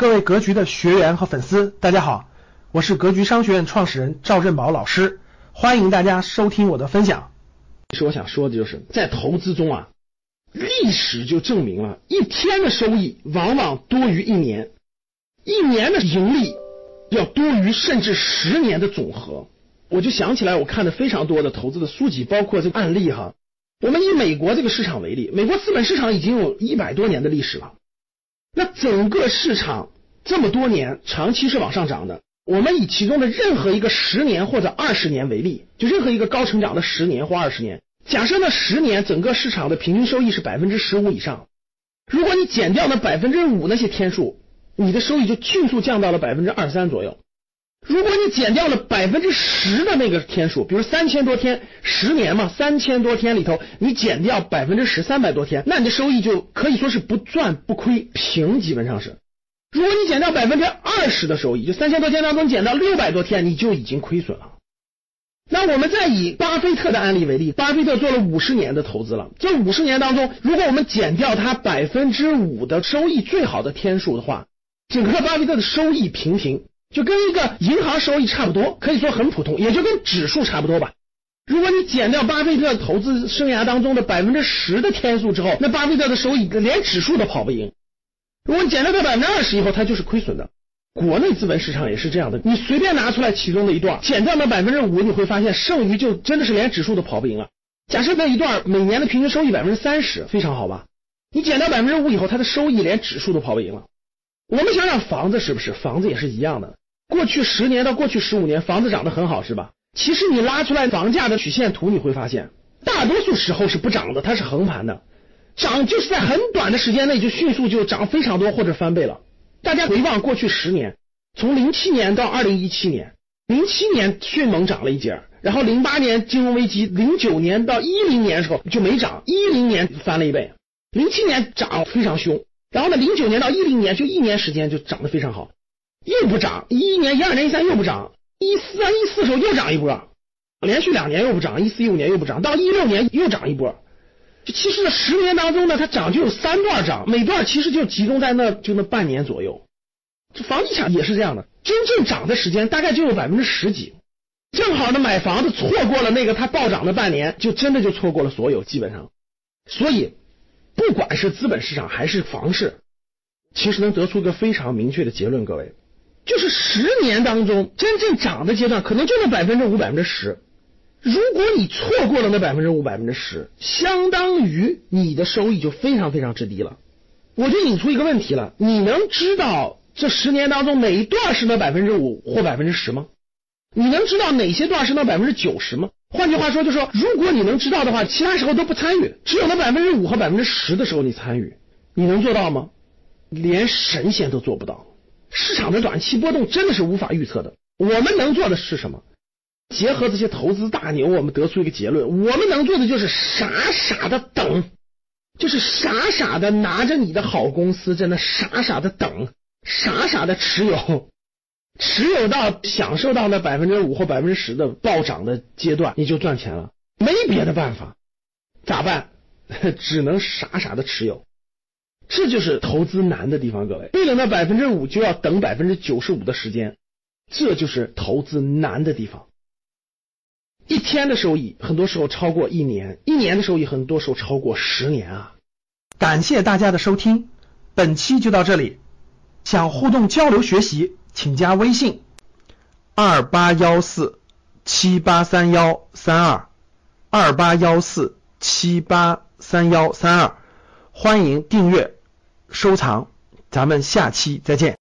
各位格局的学员和粉丝，大家好，我是格局商学院创始人赵振宝老师，欢迎大家收听我的分享。其实我想说的就是，在投资中啊，历史就证明了，一天的收益往往多于一年，一年的盈利要多于甚至十年的总和。我就想起来，我看的非常多的投资的书籍，包括这个案例哈。我们以美国这个市场为例，美国资本市场已经有一百多年的历史了。那整个市场这么多年长期是往上涨的。我们以其中的任何一个十年或者二十年为例，就任何一个高成长的十年或二十年，假设那十年整个市场的平均收益是百分之十五以上，如果你减掉那百分之五那些天数，你的收益就迅速降到了百分之二三左右。如果你减掉了百分之十的那个天数，比如三千多天，十年嘛，三千多天里头，你减掉百分之十，三百多天，那你的收益就可以说是不赚不亏，平基本上是。如果你减掉百分之二十的收益，就三千多天当中减到六百多天，你就已经亏损了。那我们再以巴菲特的案例为例，巴菲特做了五十年的投资了，这五十年当中，如果我们减掉他百分之五的收益最好的天数的话，整个巴菲特的收益平平。就跟一个银行收益差不多，可以说很普通，也就跟指数差不多吧。如果你减掉巴菲特投资生涯当中的百分之十的天数之后，那巴菲特的收益连指数都跑不赢。如果你减掉到百分之二十以后，它就是亏损的。国内资本市场也是这样的，你随便拿出来其中的一段，减掉那百分之五，你会发现剩余就真的是连指数都跑不赢了。假设那一段每年的平均收益百分之三十，非常好吧？你减掉百分之五以后，它的收益连指数都跑不赢了。我们想想房子是不是？房子也是一样的。过去十年到过去十五年，房子涨得很好，是吧？其实你拉出来房价的曲线图，你会发现，大多数时候是不涨的，它是横盘的，涨就是在很短的时间内就迅速就涨非常多或者翻倍了。大家回望过去十年，从零七年到二零一七年，零七年迅猛涨了一截，然后零八年金融危机，零九年到一零年的时候就没涨，一零年翻了一倍，零七年涨非常凶，然后呢，零九年到一零年就一年时间就涨得非常好。又不涨，一一年、一二年、一三又不涨，一四啊、一四时候又涨一波，连续两年又不涨，一四一五年又不涨，到一六年又涨一波。就其实这十年当中呢，它涨就有三段涨，每段其实就集中在那就那半年左右。这房地产也是这样的，真正涨的时间大概就有百分之十几，正好呢买房子错过了那个它暴涨的半年，就真的就错过了所有，基本上。所以不管是资本市场还是房市，其实能得出一个非常明确的结论，各位。就是十年当中真正涨的阶段，可能就那百分之五、百分之十。如果你错过了那百分之五、百分之十，相当于你的收益就非常非常之低了。我就引出一个问题了：你能知道这十年当中哪一段是那百分之五或百分之十吗？你能知道哪些段是那百分之九十吗？换句话说，就说，如果你能知道的话，其他时候都不参与，只有那百分之五和百分之十的时候你参与，你能做到吗？连神仙都做不到。市场的短期波动真的是无法预测的。我们能做的是什么？结合这些投资大牛，我们得出一个结论：我们能做的就是傻傻的等，就是傻傻的拿着你的好公司，在那傻傻的等，傻傻的持有，持有到享受到那百分之五或百分之十的暴涨的阶段，你就赚钱了。没别的办法，咋办？只能傻傻的持有。这就是投资难的地方，各位，为了那百分之五就要等百分之九十五的时间，这就是投资难的地方。一天的收益，很多时候超过一年；一年的收益，很多时候超过十年啊！感谢大家的收听，本期就到这里。想互动交流学习，请加微信二八幺四七八三幺三二二八幺四七八三幺三二，欢迎订阅。收藏，咱们下期再见。